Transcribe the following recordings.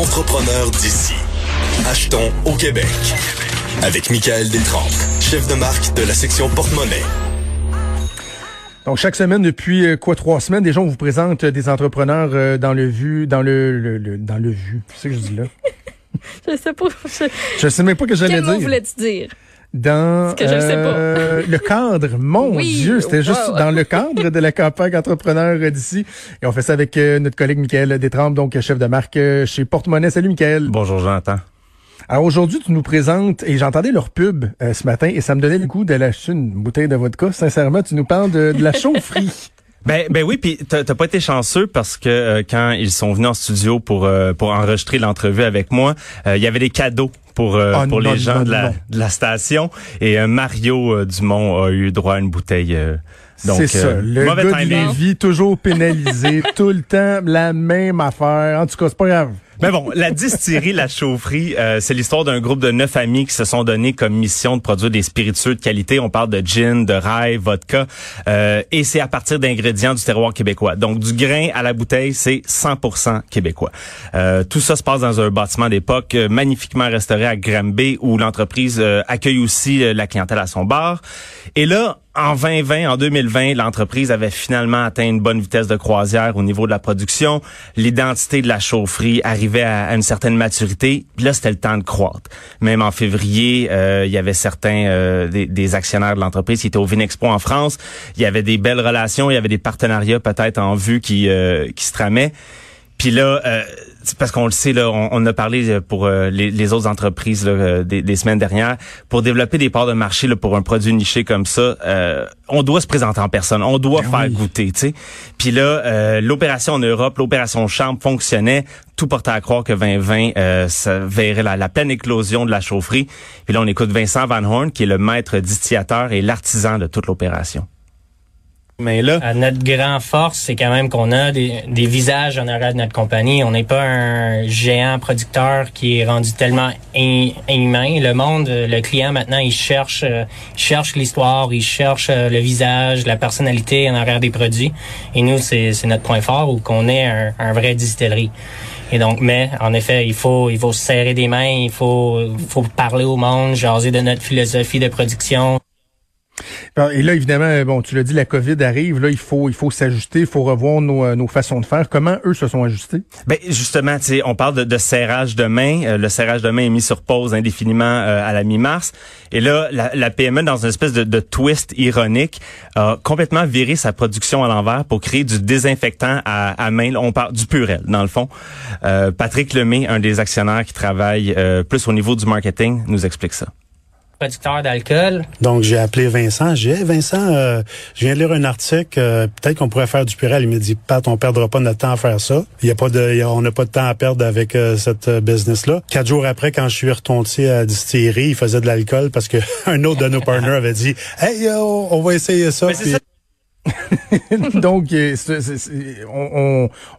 Entrepreneur d'ici. Achetons au Québec. Avec Michael Détrempe, chef de marque de la section porte-monnaie. Donc chaque semaine depuis euh, quoi trois semaines, déjà on vous présente euh, des entrepreneurs euh, dans le vu, dans le, le- le- dans le vu. C'est ce que je dis là. Je sais pas. Je... Je sais même pas que j'allais Quel mot dire. voulais-tu dire? Dans que je le sais euh, le cadre, mon Oui, Dieu, c'était juste dans le cadre de la campagne entrepreneur d'ici. Et on fait ça avec euh, notre collègue Michael Détrempe, donc chef de marque euh, chez Porte-Monnaie. Salut Michael. Bonjour Jonathan. Alors aujourd'hui, tu nous présentes, et j'entendais leur pub euh, ce matin, et ça me donnait le goût de lâcher une bouteille de vodka. Sincèrement, tu nous parles de, de la chaufferie. Ben, ben oui, puis t'as t'as pas été chanceux parce que euh, quand ils sont venus en studio pour euh, pour enregistrer l'entrevue avec moi, euh, il y avait des cadeaux pour euh, Oh pour non, les gens non, de, la, de la station et euh, Mario euh, Dumont a eu droit à une bouteille. euh, donc C'est ça. euh, Le mauvais gars de. Lévis, toujours pénalisé, tout le temps la même affaire. En tout cas, c'est pas grave. Mais bon, la distillerie, la chaufferie, euh, c'est l'histoire d'un groupe de neuf amis qui se sont donnés comme mission de produire des spiritueux de qualité. On parle de gin, de rye, vodka, euh, et c'est à partir d'ingrédients du terroir québécois. Donc du grain à la bouteille, c'est 100% québécois. Euh, tout ça se passe dans un bâtiment d'époque euh, magnifiquement restauré à Granby, où l'entreprise euh, accueille aussi euh, la clientèle à son bar. Et là, en 2020, en 2020, l'entreprise avait finalement atteint une bonne vitesse de croisière au niveau de la production. L'identité de la chaufferie arrivait à, une certaine maturité. Puis là, c'était le temps de croître. Même en février, euh, il y avait certains euh, des, des actionnaires de l'entreprise qui étaient au Vinexpo en France. Il y avait des belles relations, il y avait des partenariats peut-être en vue qui euh, qui se tramaient. Puis là, euh, parce qu'on le sait, là, on, on a parlé euh, pour euh, les, les autres entreprises là, euh, des, des semaines dernières, pour développer des parts de marché là, pour un produit niché comme ça, euh, on doit se présenter en personne, on doit Ben faire oui. goûter, tu sais. Puis là, euh, l'opération en Europe, l'opération Chambre fonctionnait, tout portait à croire que 2020, euh, ça verrait la, la pleine éclosion de la chaufferie. Puis là, on écoute Vincent Van Horn, qui est le maître distillateur et l'artisan de toute l'opération. Mais là, À notre grand force, c'est quand même qu'on a des, des visages en arrière de notre compagnie. On n'est pas un géant producteur qui est rendu tellement in- inhumain. Le monde, le client maintenant, il cherche, il cherche l'histoire, il cherche euh, le visage, la personnalité en arrière des produits. Et nous, c'est notre point fort où qu'on est un, un vrai distillerie. Et donc, mais en effet, il faut, il faut se serrer des mains, il faut, faut parler au monde, jaser de notre philosophie de production. Et là, évidemment, bon, tu l'as dit, la COVID arrive. Là, il faut, il faut s'ajuster, il faut revoir nos, euh, nos façons de faire. Comment eux se sont ajustés? Ben justement, tu on parle de, de serrage de main. Euh, le serrage de main est mis sur pause indéfiniment euh, à la mi-mars. Et là, la, la PME, dans une espèce de, de twist ironique, a complètement viré sa production à l'envers pour créer du désinfectant à, à main. On parle du Purel, dans le fond. Euh, Patrick Lemay, un des actionnaires qui travaille plus au niveau du marketing, nous explique ça. Producteur d'alcool, Donc, j'ai appelé Vincent. J'ai dit, Hey, Vincent, euh, je viens de lire un article. euh, Peut-être qu'on pourrait faire du purel. Il me dit, Pat, on perdra pas notre temps à faire ça. Il y a pas de, y a- on n'a pas de temps à perdre avec euh, cette euh, business-là. Quatre jours après, quand je suis retourné à la distillerie, il faisait de l'alcool parce que un autre de nos partners avait dit, Hey, euh, on va essayer ça. Donc, euh,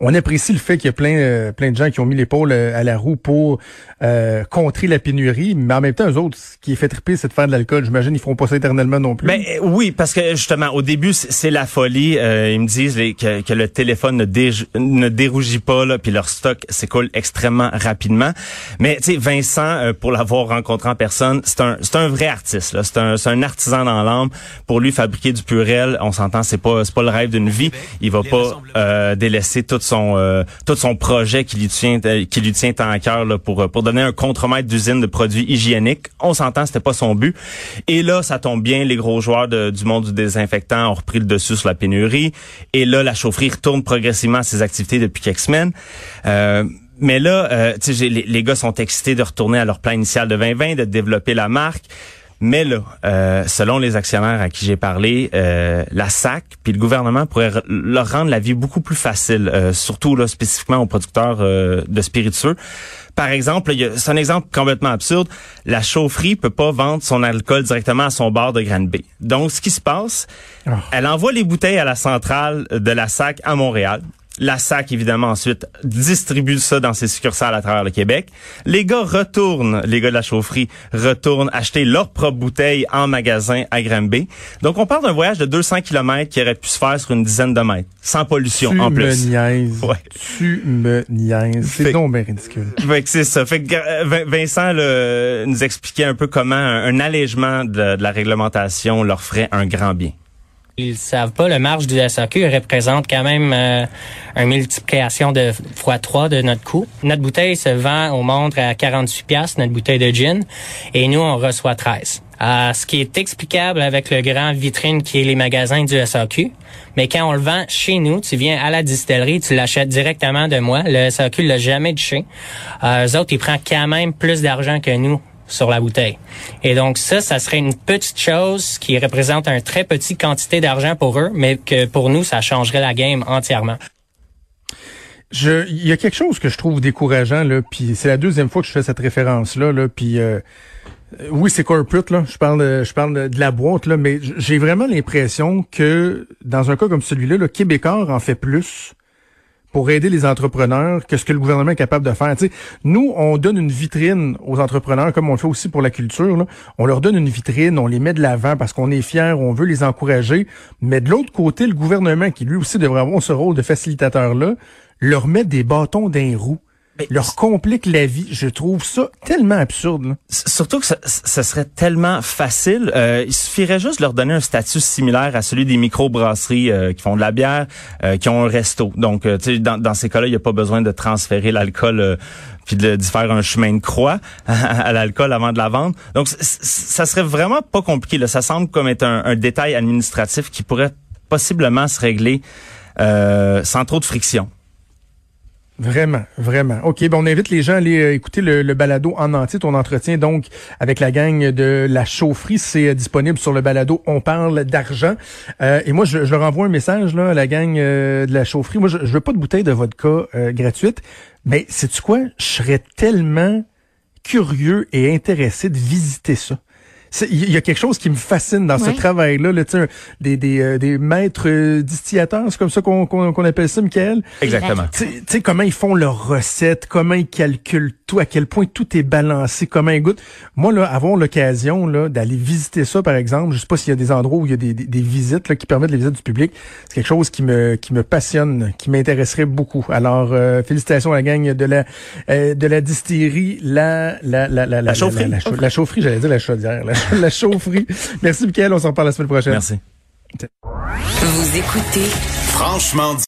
on, apprécie le fait qu'il y a plein, euh, de gens qui ont mis l'épaule euh, à la roue pour contrer la pénurie, mais en même temps, eux autres, ce qui est fait triper, c'est de faire de l'alcool. J'imagine ils feront pas ça éternellement non plus. Ben oui, parce que justement, au début, c'est la folie. Euh, ils me disent que, le téléphone ne, dé- dérougit pas, là, puis leur stock s'écoule extrêmement rapidement. Mais tu sais, Vincent, pour l'avoir rencontré en personne, c'est un, vrai artiste. là. C'est un, c'est un artisan dans l'âme. Pour lui, fabriquer du purel, on s'entend, c'est pas, c'est pas le rêve d'une vie. Il va pas euh, délaisser tout son, euh, tout son projet qui lui tient, euh, qui lui tient à cœur là, pour, euh, pour donner un contremaître d'usine de produits hygiéniques. On s'entend, c'était pas son but. Et là, ça tombe bien, les gros joueurs de- du monde du désinfectant ont repris le dessus sur la pénurie. Et là, la chaufferie retourne progressivement à ses activités depuis quelques semaines. Euh, mais là, euh, tu sais, j'ai- les, les gars sont excités de retourner à leur plan initial de 2020, de développer la marque. Mais là, euh, selon les actionnaires à qui j'ai parlé, euh, la SAC puis le gouvernement pourraient re- leur rendre la vie beaucoup plus facile, euh, surtout là spécifiquement aux producteurs euh, de spiritueux. Par exemple, c'est un exemple complètement absurde. La chaufferie peut pas vendre son alcool directement à son bar de Granby. Donc, ce qui se passe, Ah. elle envoie les bouteilles à la centrale de la SAC à Montréal. La SAC, évidemment, ensuite distribue ça dans ses succursales à travers le Québec. Les gars retournent, les gars de la chaufferie retournent acheter leurs propres bouteilles en magasin à Granby. Donc, on parle d'un voyage de 200 km qui aurait pu se faire sur une dizaine de mètres, sans pollution tu en me plus. niaises. Ouais. Tu me niaises. C'est donc bien ridicule. Fait que c'est ça. Fait que euh, Vin- Vincent là, nous expliquait un peu comment un, un allègement de, de la réglementation leur ferait un grand bien. Ils savent pas, le marge du SAQ représente quand même euh, une multiplication de fois 3 de notre coût. Notre bouteille se vend au montre à 48 pièces notre bouteille de gin, et nous, on reçoit 13. Euh, ce qui est explicable avec le grand vitrine qui est les magasins du SAQ. Mais quand on le vend chez nous, tu viens à la distillerie, tu l'achètes directement de moi. Le SAQ l'a jamais touché. Euh, eux autres, ils prennent quand même plus d'argent que nous sur la bouteille. Et donc ça, ça serait une petite chose qui représente un très petit quantité d'argent pour eux, mais que pour nous, ça changerait la game entièrement. Je, il y a quelque chose que je trouve décourageant là, puis c'est la deuxième fois que je fais cette référence là, là, puis euh, euh, oui c'est corporate là, je parle, je parle de, la boîte là, mais j'ai vraiment l'impression que dans un cas comme celui-là, le Québécois en fait plus pour aider les entrepreneurs que ce que le gouvernement est capable de faire. Nous, on donne une vitrine aux entrepreneurs, comme on le fait aussi pour la culture. On leur donne une vitrine, on les met de l'avant parce qu'on est fiers, on veut les encourager. Mais de l'autre côté, le gouvernement, qui lui aussi devrait avoir ce rôle de facilitateur-là, leur met des bâtons dans les roues. Mais leur complique la vie. Je trouve ça tellement absurde. Là. Surtout que ça, ça serait tellement facile. Euh, il suffirait juste de leur donner un statut similaire à celui des microbrasseries euh, qui font de la bière, euh, qui ont un resto. Donc, euh, tu sais, dans, dans ces cas-là, il n'y a pas besoin de transférer l'alcool euh, puis de, d'y faire un chemin de croix à, l'alcool avant de la vendre. Donc, ça serait vraiment pas compliqué. Là. Ça semble comme être un, un détail administratif qui pourrait possiblement se régler euh, sans trop de friction. Vraiment, vraiment. OK, ben on invite les gens à aller euh, écouter le, balado en entier, ton entretien donc avec la gang de la chaufferie. C'est euh, disponible sur le balado On parle d'argent. Euh, et moi, je, je leur envoie un message là, à la gang de la chaufferie. Moi, je, je veux pas de bouteille de vodka gratuite, mais sais-tu quoi? Je serais tellement curieux et intéressé de visiter ça. Il y a quelque chose qui me fascine dans ce travail-là, là, tu sais, un- des, des, euh, des maîtres euh, distillateurs, c'est comme ça qu'on qu'on qu'on appelle ça, Michael? Exactement. Tu sais- comment ils font leurs recettes, comment ils calculent tout, à quel point tout est balancé, comment ils goûtent. Moi, là, avoir l'occasion là d'aller visiter ça, par exemple, je sais pas s'il y a des endroits où il y a des, des, des visites là, qui permettent les visites du public. C'est quelque chose qui me qui me passionne, qui m'intéresserait beaucoup. Alors, euh, félicitations à la gang de la euh, de la distillerie, la la la la, La chaufferie. la, la, chau- la chaufferie, j'allais dire la chaudière, la, la chaufferie. Merci, Michael. On s'en reparle la semaine prochaine. Merci. Vous écoutez Franchement dit.